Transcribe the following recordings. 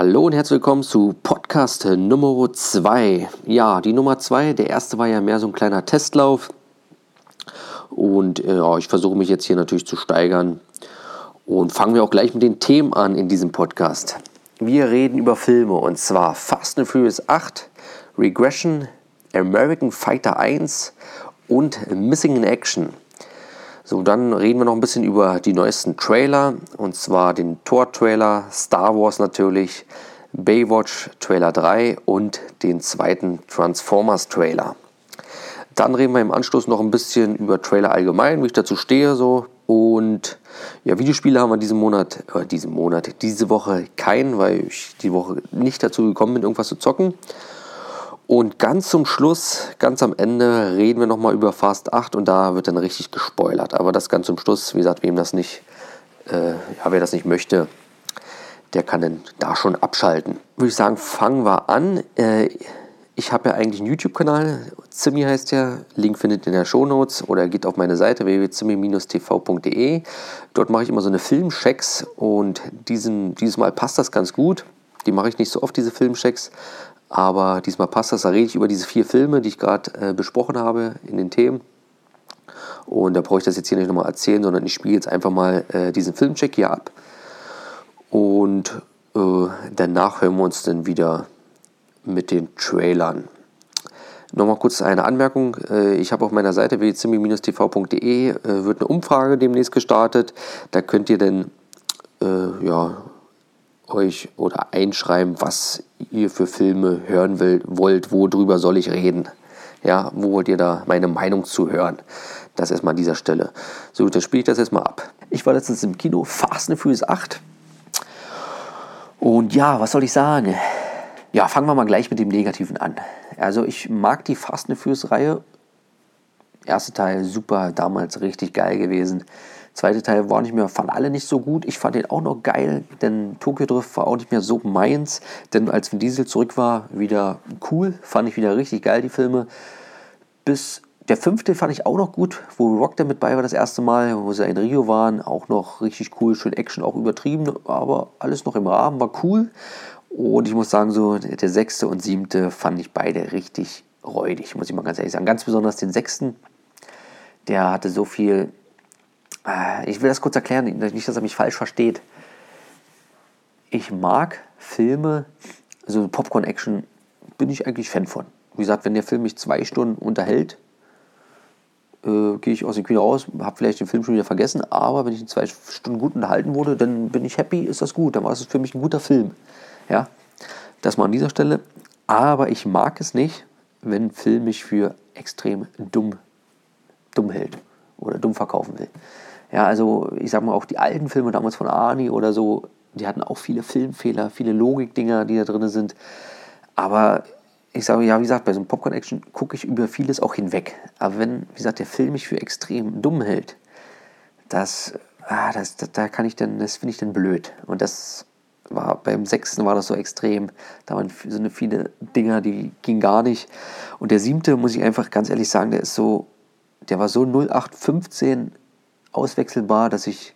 Hallo und herzlich willkommen zu Podcast Nummer 2. Ja, die Nummer 2, der erste war ja mehr so ein kleiner Testlauf. Und äh, ja, ich versuche mich jetzt hier natürlich zu steigern. Und fangen wir auch gleich mit den Themen an in diesem Podcast. Wir reden über Filme und zwar Fast and Furious 8, Regression, American Fighter 1 und Missing in Action. So, dann reden wir noch ein bisschen über die neuesten Trailer und zwar den Tor-Trailer, Star Wars natürlich, Baywatch Trailer 3 und den zweiten Transformers Trailer. Dann reden wir im Anschluss noch ein bisschen über Trailer allgemein, wie ich dazu stehe so. Und ja, Videospiele haben wir diesen Monat, äh, diesen Monat, diese Woche keinen, weil ich die Woche nicht dazu gekommen bin, irgendwas zu zocken. Und ganz zum Schluss, ganz am Ende, reden wir nochmal über Fast 8 und da wird dann richtig gespoilert. Aber das ganz zum Schluss, wie gesagt, wem das nicht, äh, ja, wer das nicht möchte, der kann dann da schon abschalten. Würde ich sagen, fangen wir an. Äh, ich habe ja eigentlich einen YouTube-Kanal, Zimmi heißt der, Link findet ihr in der Shownotes oder geht auf meine Seite www.zimmi-tv.de. Dort mache ich immer so eine Filmchecks und diesen, dieses Mal passt das ganz gut. Die mache ich nicht so oft, diese Filmchecks, aber diesmal passt das, da rede ich über diese vier Filme, die ich gerade äh, besprochen habe in den Themen. Und da brauche ich das jetzt hier nicht nochmal erzählen, sondern ich spiele jetzt einfach mal äh, diesen Filmcheck hier ab. Und äh, danach hören wir uns dann wieder mit den Trailern. Nochmal kurz eine Anmerkung. Äh, ich habe auf meiner Seite www.tv.de äh, wird eine Umfrage demnächst gestartet. Da könnt ihr dann äh, ja, euch oder einschreiben, was ihr für Filme hören will, wollt, worüber soll ich reden. Ja, wo wollt ihr da meine Meinung zu hören? Das erstmal an dieser Stelle. So, dann spiele ich das jetzt mal ab. Ich war letztens im Kino, Fast and Furious 8. Und ja, was soll ich sagen? Ja, fangen wir mal gleich mit dem Negativen an. Also ich mag die Fast and Furious Reihe. Erster Teil super, damals richtig geil gewesen. Zweite Teil war nicht mehr, fand alle nicht so gut. Ich fand den auch noch geil, denn Tokyo Drift war auch nicht mehr so meins. Denn als Vin Diesel zurück war, wieder cool, fand ich wieder richtig geil, die Filme. Bis der fünfte fand ich auch noch gut, wo Rock da mit bei war das erste Mal, wo sie in Rio waren. Auch noch richtig cool, schön Action, auch übertrieben, aber alles noch im Rahmen, war cool. Und ich muss sagen, so der sechste und siebte fand ich beide richtig räudig, muss ich mal ganz ehrlich sagen. Ganz besonders den sechsten, der hatte so viel ich will das kurz erklären, nicht, dass er mich falsch versteht. Ich mag Filme, also Popcorn-Action bin ich eigentlich Fan von. Wie gesagt, wenn der Film mich zwei Stunden unterhält, äh, gehe ich aus dem Kino raus, habe vielleicht den Film schon wieder vergessen, aber wenn ich in zwei Stunden gut unterhalten wurde, dann bin ich happy, ist das gut, dann war es für mich ein guter Film. Ja, das mal an dieser Stelle. Aber ich mag es nicht, wenn ein Film mich für extrem dumm, dumm hält oder dumm verkaufen will. Ja, also ich sag mal auch die alten Filme damals von Arnie oder so, die hatten auch viele Filmfehler, viele Logikdinger, die da drin sind. Aber ich sage, ja, wie gesagt, bei so einem Popcorn-Action gucke ich über vieles auch hinweg. Aber wenn, wie gesagt, der Film mich für extrem dumm hält, das, ah, das, das da kann ich dann, das finde ich dann blöd. Und das war beim sechsten war das so extrem. Da waren so eine viele Dinger, die gingen gar nicht. Und der siebte, muss ich einfach ganz ehrlich sagen, der ist so, der war so 0815 auswechselbar, dass ich.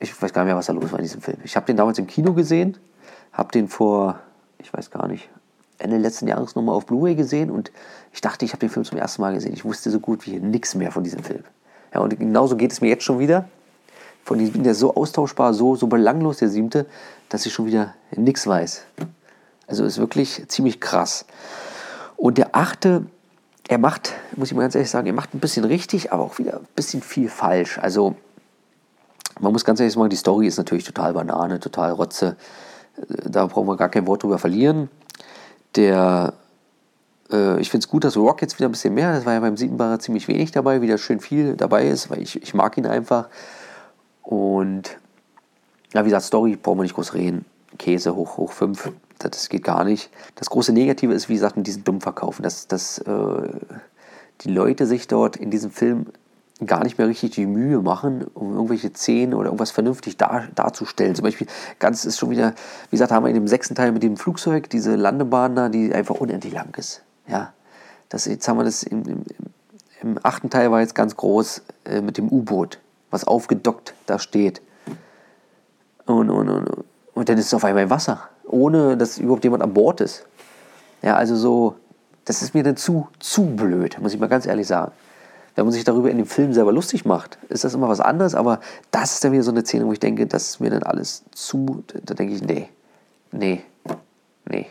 Ich weiß gar nicht mehr, was da los war in diesem Film. Ich habe den damals im Kino gesehen, habe den vor, ich weiß gar nicht, Ende letzten Jahres nochmal auf Blu-ray gesehen und ich dachte, ich habe den Film zum ersten Mal gesehen. Ich wusste so gut wie nichts mehr von diesem Film. Ja, und genauso geht es mir jetzt schon wieder. Von diesem, der so austauschbar, so, so belanglos, der siebte, dass ich schon wieder nichts weiß. Also ist wirklich ziemlich krass. Und der achte, er macht, muss ich mal ganz ehrlich sagen, er macht ein bisschen richtig, aber auch wieder ein bisschen viel falsch. Also man muss ganz ehrlich sagen, die Story ist natürlich total Banane, total Rotze. Äh, da brauchen wir gar kein Wort drüber verlieren. Der, äh, ich finde es gut, dass Rock jetzt wieder ein bisschen mehr, das war ja beim Siebenbarer ziemlich wenig dabei, wieder schön viel dabei ist, weil ich, ich mag ihn einfach. Und ja, wie gesagt, Story brauchen wir nicht groß reden. Käse hoch, hoch 5 das geht gar nicht. Das große Negative ist, wie gesagt, mit diesem Dummverkaufen, dass, dass äh, die Leute sich dort in diesem Film gar nicht mehr richtig die Mühe machen, um irgendwelche Szenen oder irgendwas vernünftig dar, darzustellen. Zum Beispiel, ganz ist schon wieder, wie gesagt, haben wir in dem sechsten Teil mit dem Flugzeug diese Landebahn da, die einfach unendlich lang ist. Ja, das, jetzt haben wir das im, im, im achten Teil war jetzt ganz groß äh, mit dem U-Boot, was aufgedockt da steht. Und, und, und, und dann ist es auf einmal Wasser, ohne dass überhaupt jemand an Bord ist. Ja, also so, das ist mir dann zu, zu blöd, muss ich mal ganz ehrlich sagen. Wenn man sich darüber in dem Film selber lustig macht, ist das immer was anderes, aber das ist dann wieder so eine Szene, wo ich denke, das ist mir dann alles zu, da denke ich, nee, nee, nee.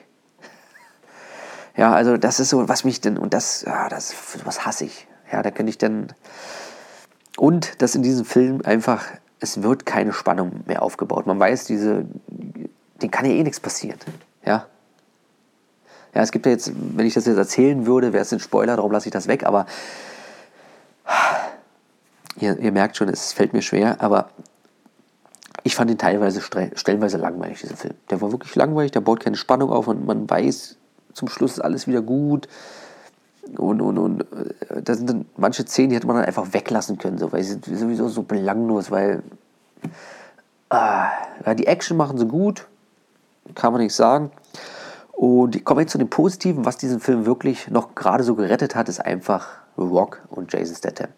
Ja, also das ist so, was mich denn, und das, ja, das, was hasse ich. Ja, da könnte ich dann, und dass in diesem Film einfach, es wird keine Spannung mehr aufgebaut. Man weiß, diese, den kann ja eh nichts passieren. Ja. Ja, es gibt ja jetzt, wenn ich das jetzt erzählen würde, wäre es ein Spoiler, darum lasse ich das weg, aber ihr, ihr merkt schon, es fällt mir schwer, aber ich fand ihn teilweise stellenweise langweilig, diesen Film. Der war wirklich langweilig, der baut keine Spannung auf und man weiß, zum Schluss ist alles wieder gut. Und, und, und äh, da sind dann manche Szenen, die hätte man dann einfach weglassen können, so, weil sie sind sowieso so belanglos, weil ah, ja, die Action machen sie gut, kann man nicht sagen. Und ich komme jetzt zu dem Positiven, was diesen Film wirklich noch gerade so gerettet hat, ist einfach Rock und Jason Statham.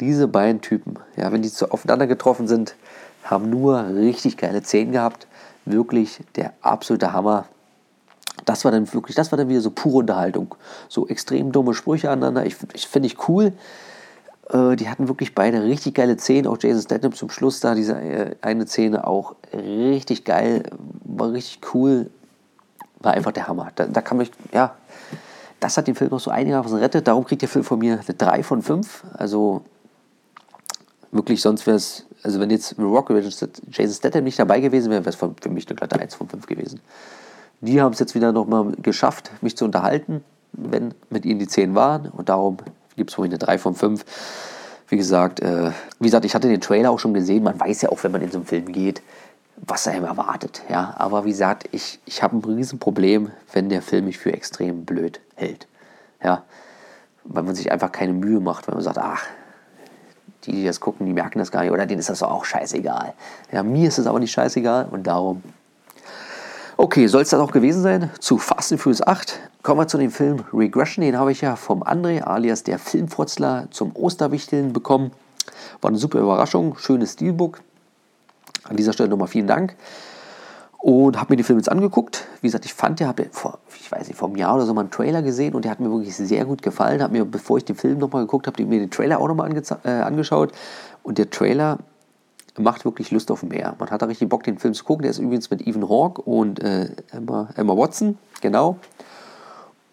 Diese beiden Typen, ja, wenn die so aufeinander getroffen sind, haben nur richtig geile Szenen gehabt. Wirklich der absolute Hammer. Das war dann wirklich, das war dann wieder so pure Unterhaltung. So extrem dumme Sprüche aneinander. Ich, ich finde ich cool. Äh, die hatten wirklich beide richtig geile Szenen. Auch Jason Statham zum Schluss da, diese äh, eine Szene auch richtig geil. War richtig cool. War einfach der Hammer. Da, da kann man, ja, das hat den Film noch so einigermaßen rettet. Darum kriegt der Film von mir eine 3 von 5. Also wirklich, sonst wäre es also wenn jetzt Rock Jason Statham nicht dabei gewesen wäre, wäre es für mich eine glatte 1 von 5 gewesen. Die haben es jetzt wieder nochmal geschafft, mich zu unterhalten, wenn mit ihnen die 10 waren. Und darum gibt es mich eine 3 von 5. Wie gesagt, äh, wie gesagt, ich hatte den Trailer auch schon gesehen. Man weiß ja auch, wenn man in so einen Film geht, was er ihm erwartet. Ja? Aber wie gesagt, ich, ich habe ein Riesenproblem, wenn der Film mich für extrem blöd hält. Ja? Weil man sich einfach keine Mühe macht, wenn man sagt, ach, die, die das gucken, die merken das gar nicht oder denen ist das auch scheißegal. Ja, mir ist es aber nicht scheißegal und darum. Okay, soll es das auch gewesen sein zu Fast and Furious 8? Kommen wir zu dem Film Regression. Den habe ich ja vom André alias der Filmfrotzler zum Osterwichteln bekommen. War eine super Überraschung, schönes Steelbook. An dieser Stelle nochmal vielen Dank. Und habe mir den Film jetzt angeguckt. Wie gesagt, ich fand, der habe vor, ich weiß nicht, vor einem Jahr oder so mal einen Trailer gesehen und der hat mir wirklich sehr gut gefallen. Habe mir, bevor ich den Film nochmal geguckt habe, mir den Trailer auch nochmal äh, angeschaut. Und der Trailer macht wirklich Lust auf mehr. Man hat da richtig Bock, den Film zu gucken. Der ist übrigens mit Ethan Hawke und äh, Emma, Emma Watson, genau.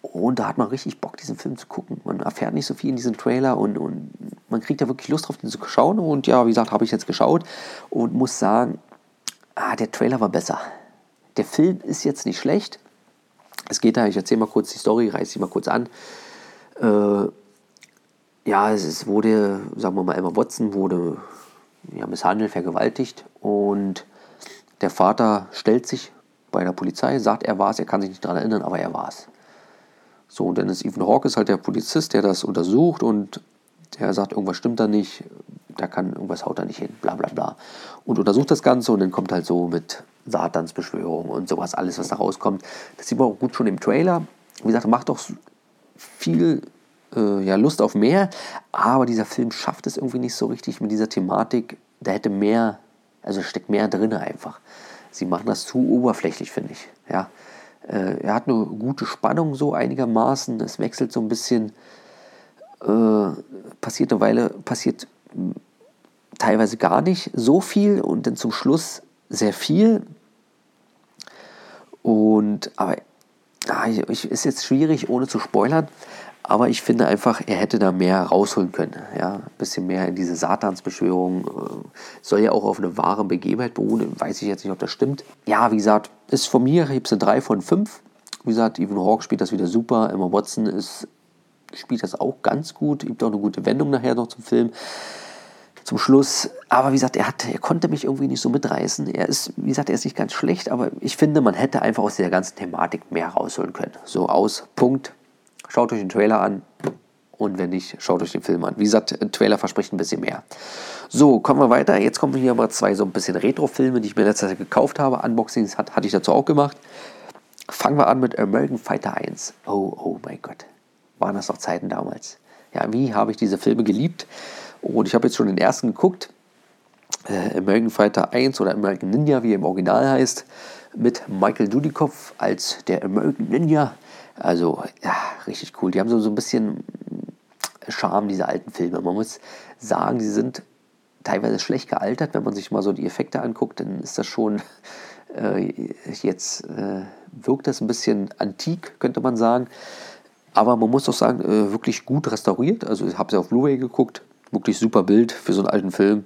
Und da hat man richtig Bock, diesen Film zu gucken. Man erfährt nicht so viel in diesem Trailer und, und man kriegt da wirklich Lust drauf, den zu schauen. Und ja, wie gesagt, habe ich jetzt geschaut und muss sagen, ah, der Trailer war besser. Der Film ist jetzt nicht schlecht. Es geht da, ich erzähle mal kurz die Story, reiße sie mal kurz an. Äh, ja, es wurde, sagen wir mal, Emma Watson wurde ja, misshandelt, vergewaltigt und der Vater stellt sich bei der Polizei, sagt, er war es, er kann sich nicht daran erinnern, aber er war es. So, ist Ethan Hawke ist halt der Polizist, der das untersucht und der sagt, irgendwas stimmt da nicht, da kann irgendwas haut da nicht hin, bla bla bla. Und untersucht das Ganze und dann kommt halt so mit Satans Beschwörung und sowas, alles, was da rauskommt. Das sieht man auch gut schon im Trailer. Wie gesagt, macht doch viel äh, ja, Lust auf mehr, aber dieser Film schafft es irgendwie nicht so richtig mit dieser Thematik. Da hätte mehr, also steckt mehr drin einfach. Sie machen das zu oberflächlich, finde ich. Ja. Äh, er hat eine gute Spannung so einigermaßen. Es wechselt so ein bisschen. Äh, passiert eine Weile, passiert teilweise gar nicht so viel und dann zum Schluss sehr viel. Und aber ja, ich, ist jetzt schwierig, ohne zu spoilern. Aber ich finde einfach, er hätte da mehr rausholen können. Ja, ein bisschen mehr in diese Satansbeschwörung. Äh, soll ja auch auf eine wahre Begebenheit beruhen. Weiß ich jetzt nicht, ob das stimmt. Ja, wie gesagt, ist von mir, ich habe eine 3 von 5. Wie gesagt, Evan Hawke spielt das wieder super. Emma Watson ist, spielt das auch ganz gut. Gibt auch eine gute Wendung nachher noch zum Film zum Schluss. Aber wie gesagt, er, hat, er konnte mich irgendwie nicht so mitreißen. Er ist, wie gesagt, er ist nicht ganz schlecht, aber ich finde, man hätte einfach aus der ganzen Thematik mehr rausholen können. So aus, Punkt. Schaut euch den Trailer an und wenn nicht, schaut euch den Film an. Wie gesagt, ein Trailer verspricht ein bisschen mehr. So, kommen wir weiter. Jetzt kommen hier mal zwei so ein bisschen Retro-Filme, die ich mir letztes Jahr gekauft habe. Unboxings hat, hatte ich dazu auch gemacht. Fangen wir an mit American Fighter 1. Oh, oh mein Gott. Waren das noch Zeiten damals? Ja, wie habe ich diese Filme geliebt? Und ich habe jetzt schon den ersten geguckt. äh, American Fighter 1 oder American Ninja, wie er im Original heißt, mit Michael Dudikoff als der American Ninja. Also, ja, richtig cool. Die haben so, so ein bisschen Charme, diese alten Filme. Man muss sagen, sie sind teilweise schlecht gealtert. Wenn man sich mal so die Effekte anguckt, dann ist das schon äh, jetzt äh, wirkt das ein bisschen antik, könnte man sagen. Aber man muss doch sagen, äh, wirklich gut restauriert. Also ich habe sie auf Blu-ray geguckt. Wirklich super Bild für so einen alten Film.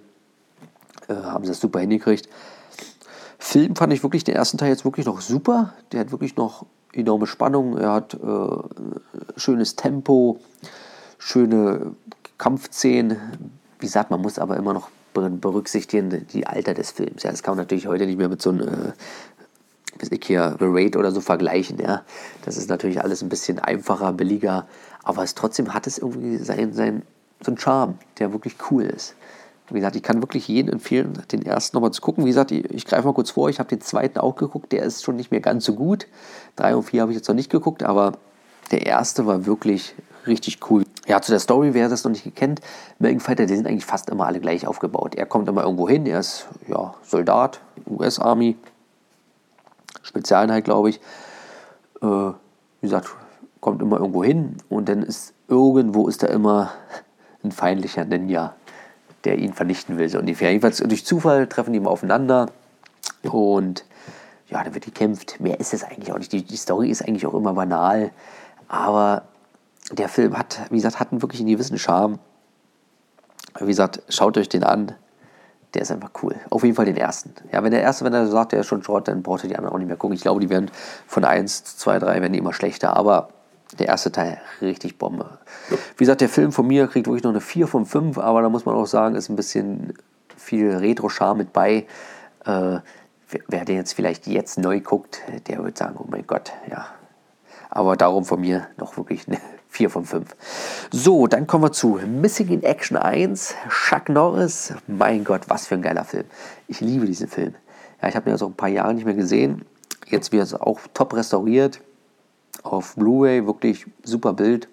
Äh, haben sie das super hingekriegt. Film fand ich wirklich den ersten Teil jetzt wirklich noch super. Der hat wirklich noch enorme Spannung. Er hat äh, schönes Tempo, schöne Kampfszenen. Wie gesagt, man muss aber immer noch berücksichtigen die Alter des Films. Ja, das kann man natürlich heute nicht mehr mit so einem äh, bis ich hier The Raid oder so vergleichen. Ja. Das ist natürlich alles ein bisschen einfacher, billiger, aber es trotzdem hat es irgendwie sein, sein, so einen Charme, der wirklich cool ist. Wie gesagt, ich kann wirklich jedem empfehlen, den ersten nochmal zu gucken. Wie gesagt, ich, ich greife mal kurz vor, ich habe den zweiten auch geguckt, der ist schon nicht mehr ganz so gut. Drei und vier habe ich jetzt noch nicht geguckt, aber der erste war wirklich richtig cool. Ja, zu der Story, wer das noch nicht kennt, American Fighter, die sind eigentlich fast immer alle gleich aufgebaut. Er kommt immer irgendwo hin, er ist ja, Soldat, US-Army, Spezialeinheit, glaube ich. Äh, wie gesagt, kommt immer irgendwo hin und dann ist irgendwo ist da immer ein feindlicher Ninja, der ihn vernichten will, so ungefähr. Jedenfalls durch Zufall treffen die mal aufeinander und ja, dann wird gekämpft. Mehr ist es eigentlich auch nicht. Die, die Story ist eigentlich auch immer banal, aber der Film hat, wie gesagt, hat einen wirklich einen gewissen Charme. Wie gesagt, schaut euch den an der ist einfach cool. Auf jeden Fall den ersten. Ja, wenn der erste, wenn er sagt, der ist schon Schrott, dann braucht ihr die anderen auch nicht mehr gucken. Ich glaube, die werden von 1, 2, 3 werden immer schlechter. Aber der erste Teil richtig Bombe. Wie gesagt, der Film von mir kriegt wirklich noch eine 4 von 5, aber da muss man auch sagen, ist ein bisschen viel Retro-Charme mit bei. Äh, wer den jetzt vielleicht jetzt neu guckt, der wird sagen, oh mein Gott, ja. Aber darum von mir noch wirklich eine 4 von 5. So, dann kommen wir zu Missing in Action 1, Chuck Norris. Mein Gott, was für ein geiler Film. Ich liebe diesen Film. Ja, ich habe ihn also ein paar Jahre nicht mehr gesehen. Jetzt wird es auch top restauriert. Auf Blu-ray wirklich super Bild.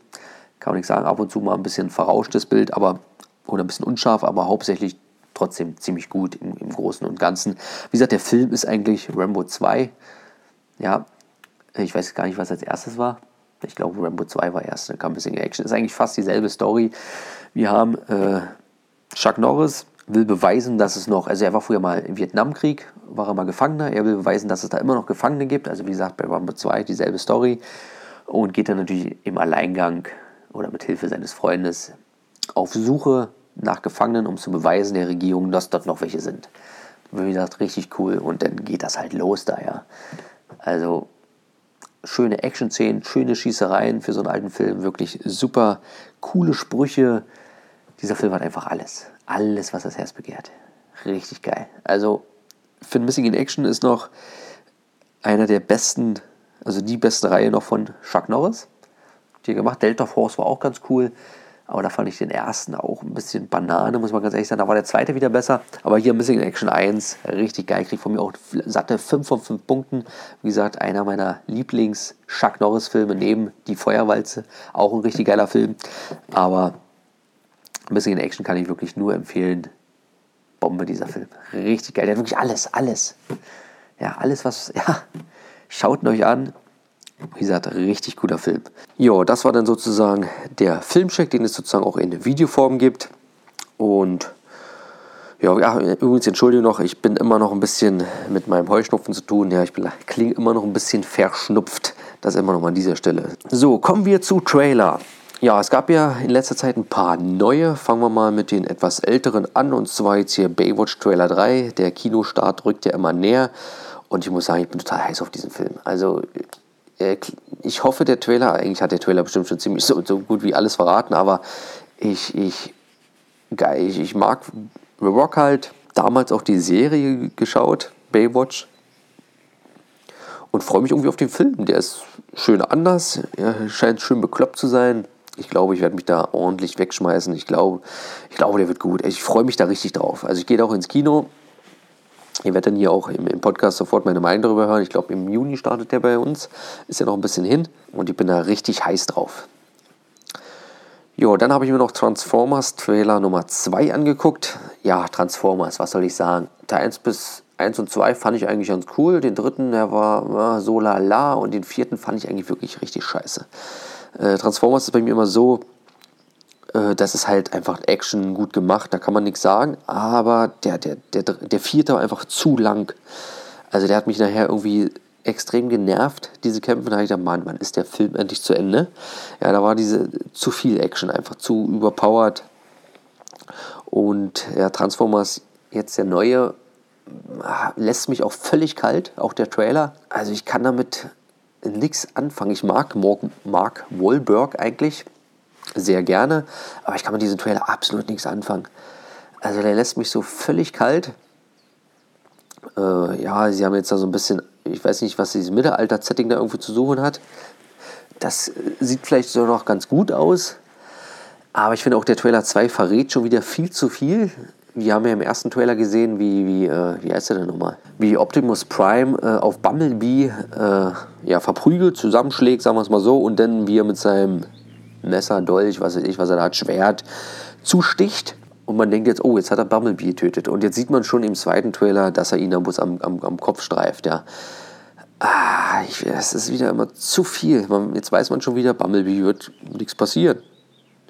Kann man nicht sagen, ab und zu mal ein bisschen verrauschtes Bild, aber oder ein bisschen unscharf, aber hauptsächlich trotzdem ziemlich gut im, im Großen und Ganzen. Wie gesagt, der Film ist eigentlich Rambo 2. Ja, ich weiß gar nicht, was als erstes war. Ich glaube, Rambo 2 war erst, dann kam ein bisschen Action. Ist eigentlich fast dieselbe Story. Wir haben äh, Chuck Norris, will beweisen, dass es noch, also er war früher mal im Vietnamkrieg, war er mal Gefangener, er will beweisen, dass es da immer noch Gefangene gibt, also wie gesagt, bei Rambo 2 dieselbe Story und geht dann natürlich im Alleingang oder mit Hilfe seines Freundes auf Suche nach Gefangenen, um zu beweisen der Regierung, dass dort noch welche sind. Wie gesagt, richtig cool und dann geht das halt los da, ja. Also schöne Action-Szenen, schöne Schießereien für so einen alten Film, wirklich super coole Sprüche. Dieser Film hat einfach alles. Alles, was das Herz begehrt. Richtig geil. Also, für Missing in Action ist noch einer der besten, also die beste Reihe noch von Chuck Norris. Die gemacht. Delta Force war auch ganz cool. Aber da fand ich den ersten auch ein bisschen Banane, muss man ganz ehrlich sagen. Da war der zweite wieder besser. Aber hier Missing in Action 1, richtig geil. Kriegt von mir auch satte 5 von 5 Punkten. Wie gesagt, einer meiner Lieblings-Chuck Norris-Filme neben Die Feuerwalze. Auch ein richtig geiler Film. Aber Missing in Action kann ich wirklich nur empfehlen. Bombe dieser Film. Richtig geil. Der hat wirklich alles, alles. Ja, alles, was. Ja, schaut ihn euch an. Wie gesagt, richtig guter Film. Jo, das war dann sozusagen der Filmcheck, den es sozusagen auch in Videoform gibt. Und ja, ja, übrigens, entschuldige noch, ich bin immer noch ein bisschen mit meinem Heuschnupfen zu tun. Ja, ich klinge immer noch ein bisschen verschnupft. Das immer noch mal an dieser Stelle. So, kommen wir zu Trailer. Ja, es gab ja in letzter Zeit ein paar neue. Fangen wir mal mit den etwas älteren an. Und zwar jetzt hier Baywatch Trailer 3. Der Kinostart rückt ja immer näher. Und ich muss sagen, ich bin total heiß auf diesen Film. Also äh, ich hoffe, der Trailer, eigentlich hat der Trailer bestimmt schon ziemlich so, so gut wie alles verraten, aber ich, ich, ich, ich mag The Rock halt, damals auch die Serie geschaut, Baywatch, und freue mich irgendwie auf den Film. Der ist schön anders, er scheint schön bekloppt zu sein. Ich glaube, ich werde mich da ordentlich wegschmeißen. Ich glaube, ich glaube, der wird gut. Ich freue mich da richtig drauf. Also ich gehe auch ins Kino Ihr werdet dann hier auch im, im, Podcast sofort meine Meinung darüber hören. Ich glaube, im Juni startet der bei uns. Ist ja noch ein bisschen hin und ich bin da richtig heiß drauf. Jo, dann habe ich mir noch Transformers Trailer Nummer 2 angeguckt. Ja, Transformers, was soll ich sagen? Teil 1 bis 1 und 2 fand ich eigentlich ganz cool. Den dritten, der war ja, so lala. Und den vierten fand ich eigentlich wirklich richtig scheiße. Äh, Transformers ist bei mir immer so, äh, das ist halt einfach Action gut gemacht, da kann man nichts sagen. Aber der, der, der, der vierte war einfach zu lang. Also der hat mich nachher irgendwie extrem genervt, diese Kämpfe. Da habe ich gedacht, Mann, wann ist der Film endlich zu Ende? Ja, da war diese zu viel Action, einfach zu überpowered. Und ja, Transformers, jetzt der neue, lässt mich auch völlig kalt, auch der Trailer. Also ich kann damit nichts anfangen. Ich mag Mark Wahlberg eigentlich sehr gerne, aber ich kann mit diesem Trailer absolut nichts anfangen. Also der lässt mich so völlig kalt. Äh, ja, sie haben jetzt da so ein bisschen, ich weiß nicht, was dieses Mittelalter-Setting da irgendwie zu suchen hat. Das sieht vielleicht so noch ganz gut aus, aber ich finde auch der Trailer 2 verrät schon wieder viel zu viel. Wir haben ja im ersten Trailer gesehen, wie, wie, äh, wie heißt der denn nochmal? Wie Optimus Prime äh, auf Bumblebee äh, ja, verprügelt, zusammenschlägt, sagen wir es mal so, und dann wie er mit seinem Messer, Dolch, was weiß ich, was er da hat, Schwert, zusticht. Und man denkt jetzt, oh, jetzt hat er Bumblebee getötet. Und jetzt sieht man schon im zweiten Trailer, dass er ihn am, am, am, Kopf streift, ja. Ah, ich, es ist wieder immer zu viel. Man, jetzt weiß man schon wieder, Bumblebee wird nichts passieren.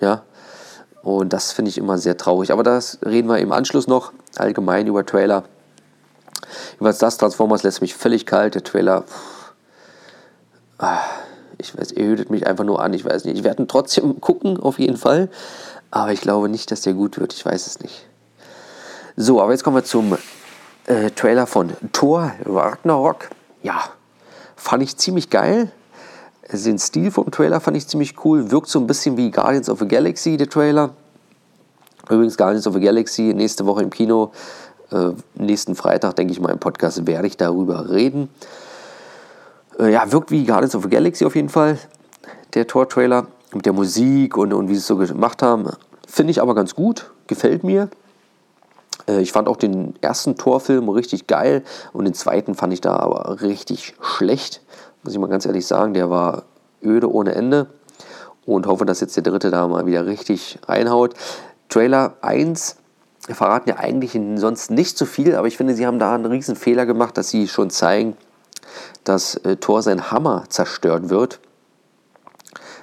Ja. Und das finde ich immer sehr traurig. Aber das reden wir im Anschluss noch allgemein über Trailer. Jedenfalls das Transformers lässt mich völlig kalt. Der Trailer. Pff, ah, ich weiß, er ödet mich einfach nur an. Ich weiß nicht. Ich werde ihn trotzdem gucken, auf jeden Fall. Aber ich glaube nicht, dass der gut wird. Ich weiß es nicht. So, aber jetzt kommen wir zum äh, Trailer von Thor Ragnarok. Ja, fand ich ziemlich geil. Den Stil vom Trailer fand ich ziemlich cool. Wirkt so ein bisschen wie Guardians of the Galaxy, der Trailer. Übrigens, Guardians of the Galaxy nächste Woche im Kino. Äh, nächsten Freitag, denke ich mal, im Podcast werde ich darüber reden. Äh, ja, wirkt wie Guardians of the Galaxy auf jeden Fall, der Tor-Trailer. Mit der Musik und, und wie sie es so gemacht haben. Finde ich aber ganz gut, gefällt mir. Äh, ich fand auch den ersten Torfilm richtig geil und den zweiten fand ich da aber richtig schlecht. Muss ich mal ganz ehrlich sagen, der war öde ohne Ende. Und hoffe, dass jetzt der dritte da mal wieder richtig reinhaut. Trailer 1 verraten ja eigentlich sonst nicht so viel, aber ich finde, sie haben da einen riesen Fehler gemacht, dass sie schon zeigen, dass äh, Thor sein Hammer zerstört wird.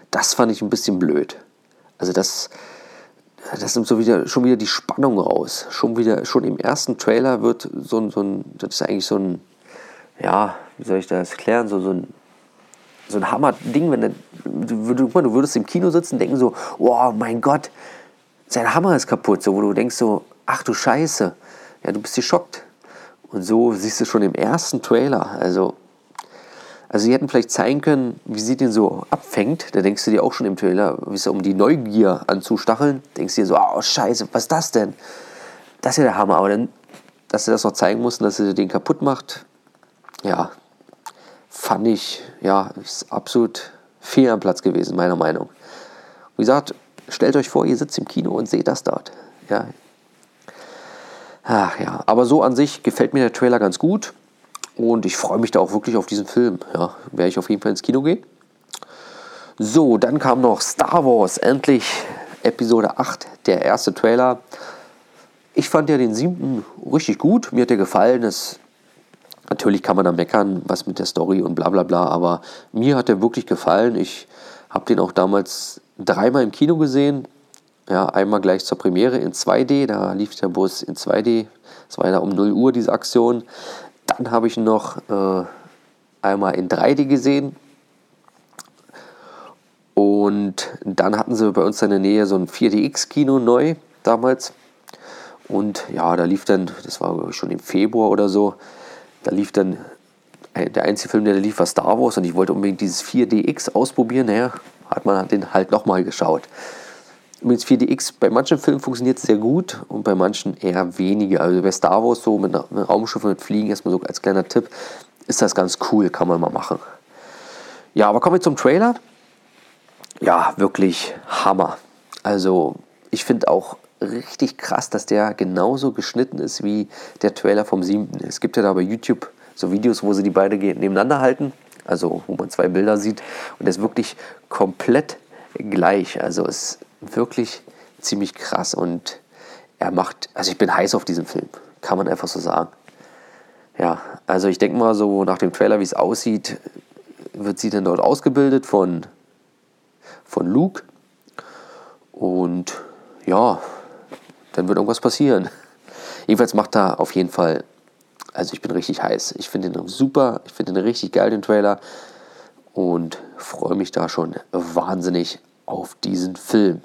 Das fand ich ein bisschen blöd. Also das, das nimmt so wieder, schon wieder die Spannung raus. Schon wieder, schon im ersten Trailer wird so so ein das ist eigentlich so ein, ja, wie soll ich das erklären, so, so ein, so ein Hammer-Ding, wenn du, du, du würdest im Kino sitzen und denken so, oh mein Gott, sein Hammer ist kaputt, so, wo du denkst so, ach du Scheiße, ja, du bist geschockt. Und so siehst du schon im ersten Trailer, also also sie hätten vielleicht zeigen können, wie sie den so abfängt. Da denkst du dir auch schon im Trailer, um die Neugier anzustacheln, denkst du dir so, oh scheiße, was ist das denn? Das ist ja der Hammer. Aber dann, dass sie das noch zeigen mussten, dass sie den kaputt macht, ja, fand ich, ja, ist absolut fehl am Platz gewesen, meiner Meinung. Wie gesagt, stellt euch vor, ihr sitzt im Kino und seht das dort. Ja. Ach ja, aber so an sich gefällt mir der Trailer ganz gut. Und ich freue mich da auch wirklich auf diesen Film. Ja, werde ich auf jeden Fall ins Kino gehen. So, dann kam noch Star Wars, endlich Episode 8, der erste Trailer. Ich fand ja den siebten richtig gut, mir hat der gefallen. Es, natürlich kann man da meckern, was mit der Story und bla bla bla, aber mir hat der wirklich gefallen. Ich habe den auch damals dreimal im Kino gesehen. Ja, einmal gleich zur Premiere in 2D, da lief der Bus in 2D. Es war ja um 0 Uhr diese Aktion. Dann habe ich noch äh, einmal in 3D gesehen. Und dann hatten sie bei uns in der Nähe so ein 4DX-Kino neu damals. Und ja, da lief dann, das war schon im Februar oder so, da lief dann, äh, der einzige Film, der lief, war Star Wars und ich wollte unbedingt dieses 4DX ausprobieren. Naja, hat man den halt nochmal geschaut. Übrigens 4DX, bei manchen Filmen funktioniert es sehr gut und bei manchen eher weniger. Also bei Star Wars so mit, mit Raumschiffen mit Fliegen, erstmal so als kleiner Tipp, ist das ganz cool, kann man mal machen. Ja, aber kommen wir zum Trailer. Ja, wirklich Hammer. Also ich finde auch richtig krass, dass der genauso geschnitten ist wie der Trailer vom 7. Es gibt ja da bei YouTube so Videos, wo sie die beide nebeneinander halten, also wo man zwei Bilder sieht und der ist wirklich komplett gleich. Also es wirklich ziemlich krass und er macht, also ich bin heiß auf diesen Film, kann man einfach so sagen. Ja, also ich denke mal so nach dem Trailer, wie es aussieht, wird sie dann dort ausgebildet von, von Luke. Und ja, dann wird irgendwas passieren. Jedenfalls macht er auf jeden Fall, also ich bin richtig heiß. Ich finde ihn super, ich finde ihn richtig geil, den Trailer. Und freue mich da schon wahnsinnig auf diesen Film.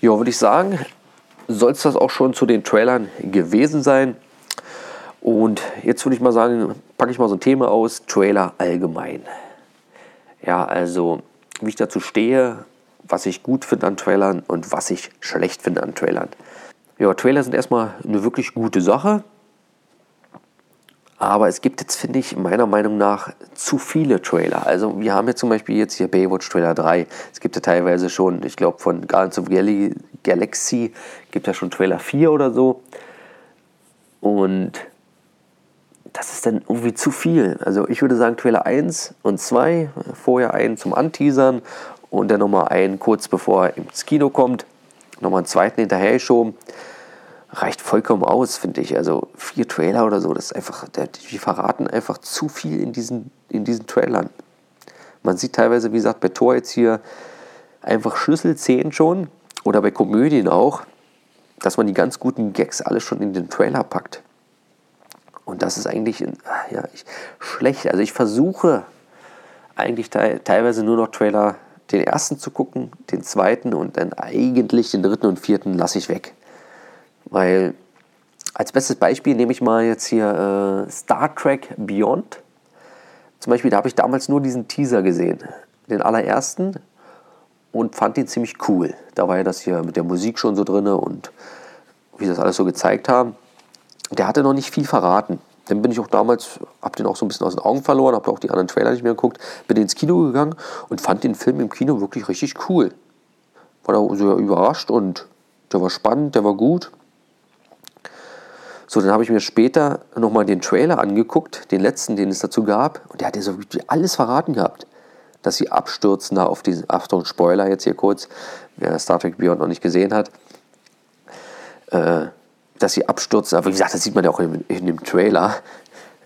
Ja, würde ich sagen, soll es das auch schon zu den Trailern gewesen sein. Und jetzt würde ich mal sagen, packe ich mal so ein Thema aus, Trailer allgemein. Ja, also wie ich dazu stehe, was ich gut finde an Trailern und was ich schlecht finde an Trailern. Ja, Trailer sind erstmal eine wirklich gute Sache. Aber es gibt jetzt, finde ich, meiner Meinung nach zu viele Trailer. Also wir haben jetzt zum Beispiel jetzt hier Baywatch Trailer 3. Es gibt ja teilweise schon, ich glaube von Guardians of Galaxy gibt ja schon Trailer 4 oder so. Und das ist dann irgendwie zu viel. Also ich würde sagen Trailer 1 und 2, vorher einen zum Anteasern und dann nochmal einen kurz bevor er ins Kino kommt, nochmal einen zweiten hinterher geschoben. Reicht vollkommen aus, finde ich. Also vier Trailer oder so, das ist einfach, die verraten einfach zu viel in diesen, in diesen Trailern. Man sieht teilweise, wie gesagt, bei Thor jetzt hier einfach Schlüsselszenen schon oder bei Komödien auch, dass man die ganz guten Gags alle schon in den Trailer packt. Und das ist eigentlich ja, ich, schlecht. Also ich versuche eigentlich te teilweise nur noch Trailer, den ersten zu gucken, den zweiten und dann eigentlich den dritten und vierten lasse ich weg. Weil als bestes Beispiel nehme ich mal jetzt hier äh, Star Trek Beyond. Zum Beispiel, da habe ich damals nur diesen Teaser gesehen, den allerersten, und fand ihn ziemlich cool. Da war ja das hier mit der Musik schon so drin und wie sie das alles so gezeigt haben der hatte noch nicht viel verraten. Dann bin ich auch damals, hab den auch so ein bisschen aus den Augen verloren, habe auch die anderen Trailer nicht mehr geguckt, bin ins Kino gegangen und fand den Film im Kino wirklich richtig cool. War da so überrascht und der war spannend, der war gut. So, dann habe ich mir später nochmal den Trailer angeguckt, den letzten, den es dazu gab. Und der hat ja so alles verraten gehabt. Dass sie abstürzen da auf diesen, Achtung, Spoiler jetzt hier kurz, wer Star Trek Beyond noch nicht gesehen hat. Äh, dass sie abstürzen. Aber wie gesagt, das sieht man ja auch in, in dem Trailer,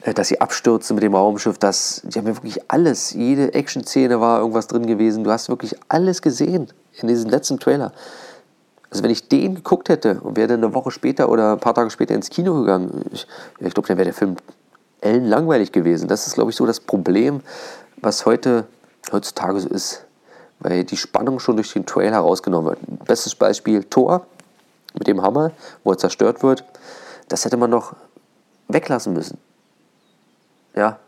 äh, dass sie abstürzen mit dem Raumschiff. Das, die haben ja wirklich alles, jede Action-Szene war irgendwas drin gewesen. Du hast wirklich alles gesehen in diesem letzten Trailer. Also wenn ich den geguckt hätte und wäre dann eine Woche später oder ein paar Tage später ins Kino gegangen, ich, ich glaube, dann wäre der Film ellenlangweilig gewesen. Das ist, glaube ich, so das Problem, was heute, heutzutage so ist. Weil die Spannung schon durch den Trailer rausgenommen wird. Bestes Beispiel Thor mit dem Hammer, wo er zerstört wird, das hätte man noch weglassen müssen. Ja,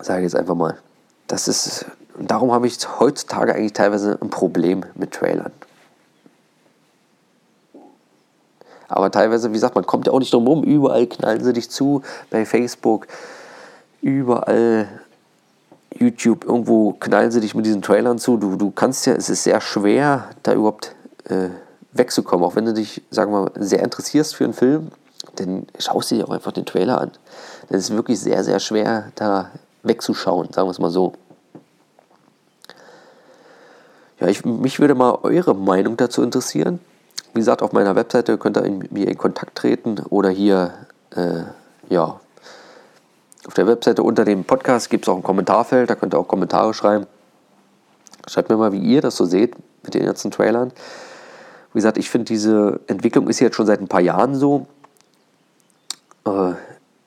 sage ich jetzt einfach mal. Das ist, darum habe ich heutzutage eigentlich teilweise ein Problem mit Trailern. Aber teilweise, wie gesagt, man kommt ja auch nicht drum rum. Überall knallen sie dich zu. Bei Facebook, überall YouTube, irgendwo knallen sie dich mit diesen Trailern zu. Du, du kannst ja, es ist sehr schwer, da überhaupt äh, wegzukommen. Auch wenn du dich, sagen wir mal, sehr interessierst für einen Film, dann schaust du dir auch einfach den Trailer an. Das ist wirklich sehr, sehr schwer, da wegzuschauen, sagen wir es mal so. Ja, ich, mich würde mal eure Meinung dazu interessieren. Wie gesagt, auf meiner Webseite könnt ihr mit mir in Kontakt treten oder hier, äh, ja, auf der Webseite unter dem Podcast gibt es auch ein Kommentarfeld, da könnt ihr auch Kommentare schreiben. Schreibt mir mal, wie ihr das so seht mit den ganzen Trailern. Wie gesagt, ich finde, diese Entwicklung ist jetzt schon seit ein paar Jahren so. Äh,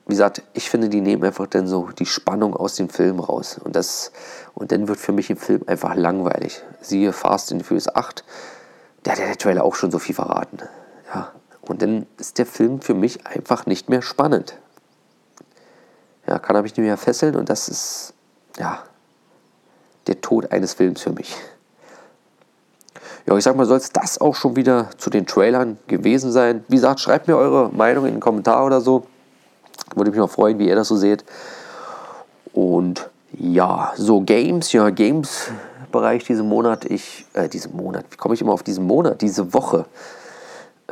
wie gesagt, ich finde, die nehmen einfach dann so die Spannung aus dem Film raus. Und, das, und dann wird für mich im Film einfach langweilig. Siehe Fast and Furious 8, da hat der Trailer auch schon so viel verraten. Ja. Und dann ist der Film für mich einfach nicht mehr spannend. Ja, kann er mich nicht mehr fesseln und das ist, ja, der Tod eines Films für mich. Ja, ich sag mal, soll es das auch schon wieder zu den Trailern gewesen sein. Wie gesagt, schreibt mir eure Meinung in den Kommentar oder so. Würde mich mal freuen, wie ihr das so seht. Und ja, so Games, ja, Games-Bereich diesen Monat. Ich, äh, diesen Monat, wie komme ich immer auf diesen Monat? Diese Woche.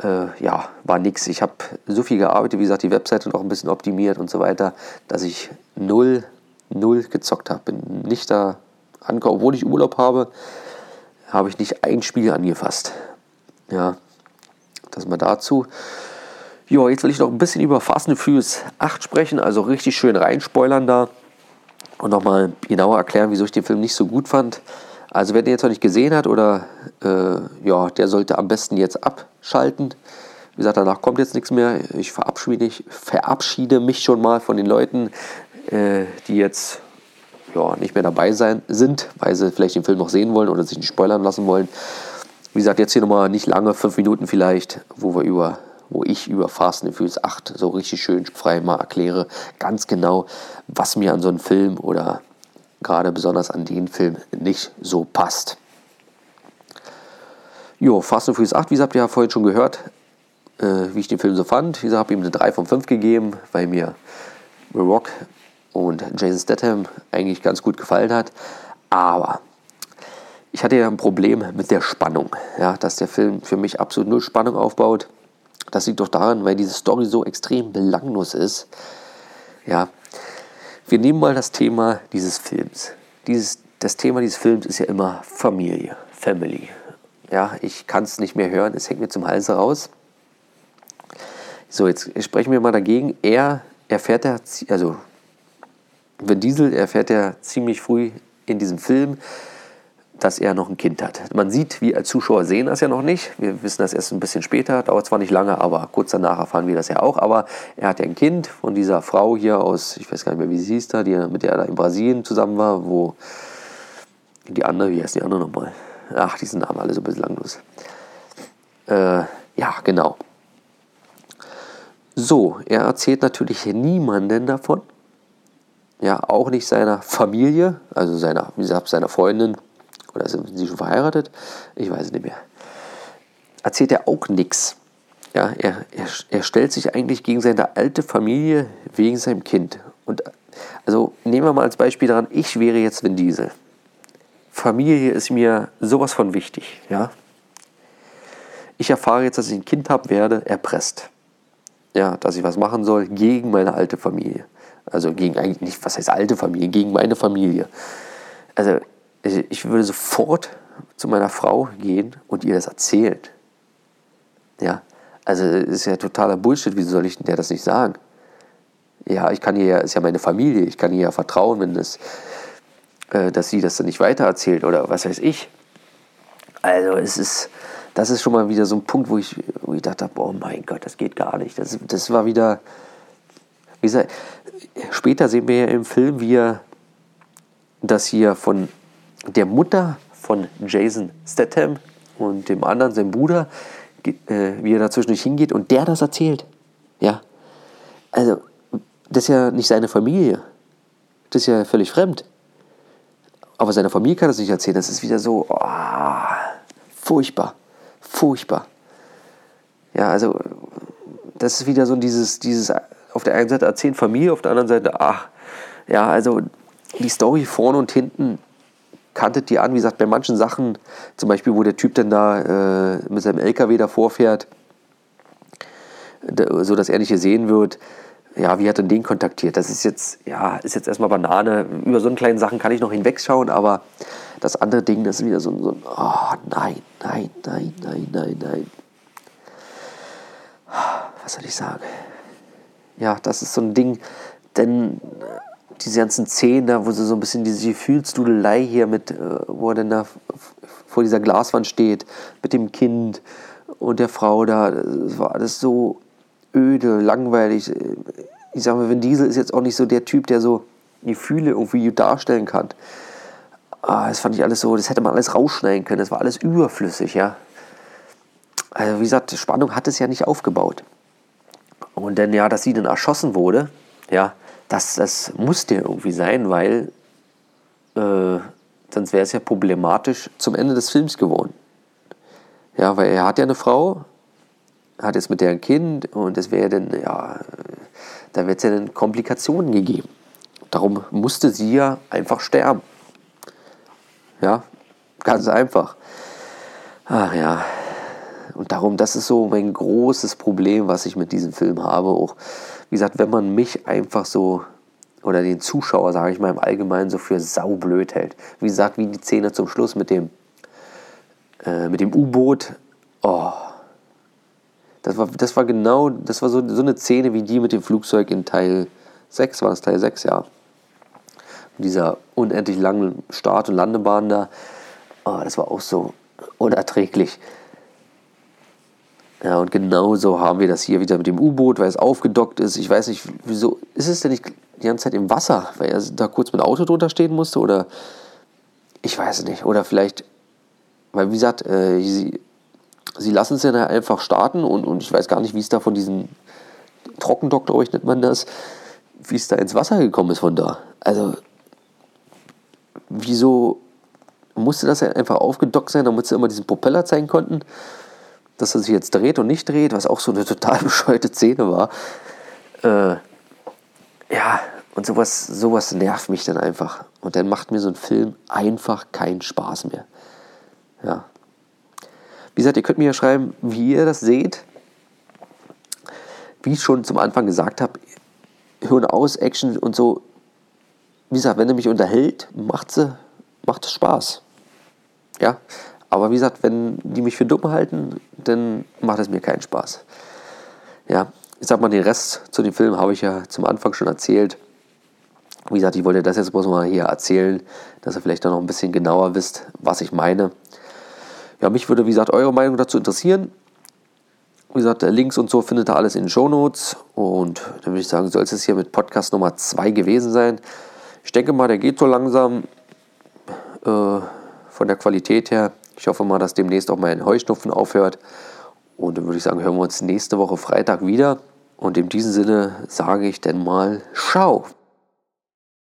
Äh, ja, war nix. Ich habe so viel gearbeitet, wie gesagt, die Webseite noch ein bisschen optimiert und so weiter, dass ich null, null gezockt habe. Bin nicht da angekommen, obwohl ich Urlaub habe habe ich nicht ein Spiel angefasst. Ja, das mal dazu. Ja, jetzt will ich noch ein bisschen über Fast and Furious 8 sprechen, also richtig schön reinspoilern da und nochmal genauer erklären, wieso ich den Film nicht so gut fand. Also wer den jetzt noch nicht gesehen hat oder äh, ja, der sollte am besten jetzt abschalten. Wie gesagt, danach kommt jetzt nichts mehr. Ich verabschiede, ich verabschiede mich schon mal von den Leuten, äh, die jetzt ja, nicht mehr dabei sein, sind, weil sie vielleicht den Film noch sehen wollen oder sich nicht spoilern lassen wollen. Wie gesagt, jetzt hier nochmal nicht lange, fünf Minuten vielleicht, wo wir über wo ich über Fast and Furious 8 so richtig schön frei mal erkläre, ganz genau, was mir an so einem Film oder gerade besonders an den Film nicht so passt. Jo, Fast and Furious 8, wie gesagt, habt ihr ja vorhin schon gehört, äh, wie ich den Film so fand. Wie gesagt, habe ihm eine 3 von 5 gegeben, weil mir The Rock und Jason Statham eigentlich ganz gut gefallen hat. Aber ich hatte ja ein Problem mit der Spannung, ja, dass der Film für mich absolut null Spannung aufbaut. Das liegt doch daran, weil diese Story so extrem belanglos ist. Ja, wir nehmen mal das Thema dieses Films. Dieses, das Thema dieses Films ist ja immer Familie, Family. Ja, ich kann es nicht mehr hören, es hängt mir zum Hals raus. So, jetzt sprechen wir mal dagegen. Er erfährt also Vin Diesel erfährt ja ziemlich früh in diesem Film, dass er noch ein Kind hat. Man sieht, wir als Zuschauer sehen das ja noch nicht. Wir wissen das erst ein bisschen später, dauert zwar nicht lange, aber kurz danach erfahren wir das ja auch. Aber er hat ja ein Kind von dieser Frau hier aus, ich weiß gar nicht mehr, wie sie hieß da, die, mit der er da in Brasilien zusammen war, wo die andere, wie heißt die andere nochmal? Ach, die sind alle so ein bisschen langlos. Äh, ja, genau. So, er erzählt natürlich niemanden davon. Ja, auch nicht seiner Familie, also seiner, wie gesagt, seiner Freundin, oder sind sie schon verheiratet? Ich weiß nicht mehr. Erzählt er auch nichts. Ja, er, er, er stellt sich eigentlich gegen seine alte Familie wegen seinem Kind. Und also nehmen wir mal als Beispiel daran, ich wäre jetzt Vin Diesel. Familie ist mir sowas von wichtig. Ja? Ich erfahre jetzt, dass ich ein Kind habe, werde erpresst. Ja, dass ich was machen soll gegen meine alte Familie. Also gegen eigentlich nicht, was heißt alte Familie, gegen meine Familie. Also ich würde sofort zu meiner Frau gehen und ihr das erzählen. Ja, also ist ja totaler Bullshit. Wieso soll ich der das nicht sagen? Ja, ich kann ihr ja, ist ja meine Familie, ich kann ihr ja vertrauen, wenn das, äh, dass sie das dann nicht weitererzählt oder was weiß ich. Also es ist, das ist schon mal wieder so ein Punkt, wo ich, wo ich dachte, oh mein Gott, das geht gar nicht. Das, das war wieder, wie gesagt, später sehen wir ja im Film, wie er das hier von der Mutter von Jason Statham und dem anderen, sein Bruder, äh, wie er dazwischen nicht hingeht und der das erzählt. Ja. Also, das ist ja nicht seine Familie. Das ist ja völlig fremd. Aber seine Familie kann das nicht erzählen. Das ist wieder so, oh, furchtbar. Furchtbar. Ja, also, das ist wieder so dieses, dieses, auf der einen Seite erzählen Familie, auf der anderen Seite, ach, ja, also, die Story vorne und hinten kanntet die an. Wie gesagt, bei manchen Sachen, zum Beispiel, wo der Typ dann da äh, mit seinem LKW davor fährt, so dass er nicht gesehen wird. Ja, wie hat er den kontaktiert? Das ist jetzt, ja, ist jetzt erstmal Banane. Über so einen kleinen Sachen kann ich noch hinwegschauen, aber das andere Ding, das ist wieder so, so ein, oh nein, nein, nein, nein, nein, nein. Was soll ich sagen? Ja, das ist so ein Ding, denn diese ganzen Szenen da, wo sie so ein bisschen diese Gefühlsdudelei hier mit, äh, wo er dann da vor dieser Glaswand steht, mit dem Kind und der Frau da, das war alles so öde, langweilig. Ich sag mal, Vin Diesel ist jetzt auch nicht so der Typ, der so Gefühle irgendwie darstellen kann. Ah, das fand ich alles so, das hätte man alles rausschneiden können, das war alles überflüssig, ja. Also wie gesagt, Spannung hat es ja nicht aufgebaut. Und dann ja, dass sie dann erschossen wurde, ja, das, das musste irgendwie sein, weil äh, sonst wäre es ja problematisch zum Ende des Films geworden. Ja, weil er hat ja eine Frau, hat jetzt mit der ein Kind und es wäre dann, ja, da wird es ja dann Komplikationen gegeben. Darum musste sie ja einfach sterben. Ja, ganz einfach. Ach ja. Und darum, das ist so mein großes Problem, was ich mit diesem Film habe. Auch wie gesagt, wenn man mich einfach so oder den Zuschauer, sage ich mal im Allgemeinen, so für saublöd hält. Wie gesagt, wie die Szene zum Schluss mit dem, äh, mit dem U-Boot Oh. Das war, das war genau, das war so, so eine Szene wie die mit dem Flugzeug in Teil 6, war das Teil 6, ja. Und dieser unendlich langen Start- und Landebahn da. Oh, das war auch so unerträglich. Ja, und genauso haben wir das hier wieder mit dem U-Boot, weil es aufgedockt ist. Ich weiß nicht, wieso ist es denn nicht die ganze Zeit im Wasser, weil er da kurz mit Auto drunter stehen musste oder ich weiß es nicht. Oder vielleicht, weil wie gesagt, äh, sie, sie lassen es ja einfach starten und, und ich weiß gar nicht, wie es da von diesem Trockendock, glaube ich, nennt man das, wie es da ins Wasser gekommen ist von da. Also, wieso musste das ja einfach aufgedockt sein, damit sie immer diesen Propeller zeigen konnten? Dass er sich jetzt dreht und nicht dreht, was auch so eine total bescheuerte Szene war. Äh, ja, und sowas, sowas nervt mich dann einfach. Und dann macht mir so ein Film einfach keinen Spaß mehr. Ja. Wie gesagt, ihr könnt mir ja schreiben, wie ihr das seht. Wie ich schon zum Anfang gesagt habe, Hören aus, Action und so. Wie gesagt, wenn er mich unterhält, macht es Spaß. Ja, aber wie gesagt, wenn die mich für dumm halten, dann macht es mir keinen Spaß. Ja, ich sag mal, den Rest zu dem Film habe ich ja zum Anfang schon erzählt. Wie gesagt, ich wollte das jetzt bloß mal hier erzählen, dass ihr vielleicht dann noch ein bisschen genauer wisst, was ich meine. Ja, mich würde, wie gesagt, eure Meinung dazu interessieren. Wie gesagt, Links und so findet ihr alles in den Show Notes. Und dann würde ich sagen, soll es hier mit Podcast Nummer 2 gewesen sein. Ich denke mal, der geht so langsam äh, von der Qualität her. Ich hoffe mal, dass demnächst auch mein Heuschnupfen aufhört. Und dann würde ich sagen, hören wir uns nächste Woche Freitag wieder. Und in diesem Sinne sage ich dann mal Ciao.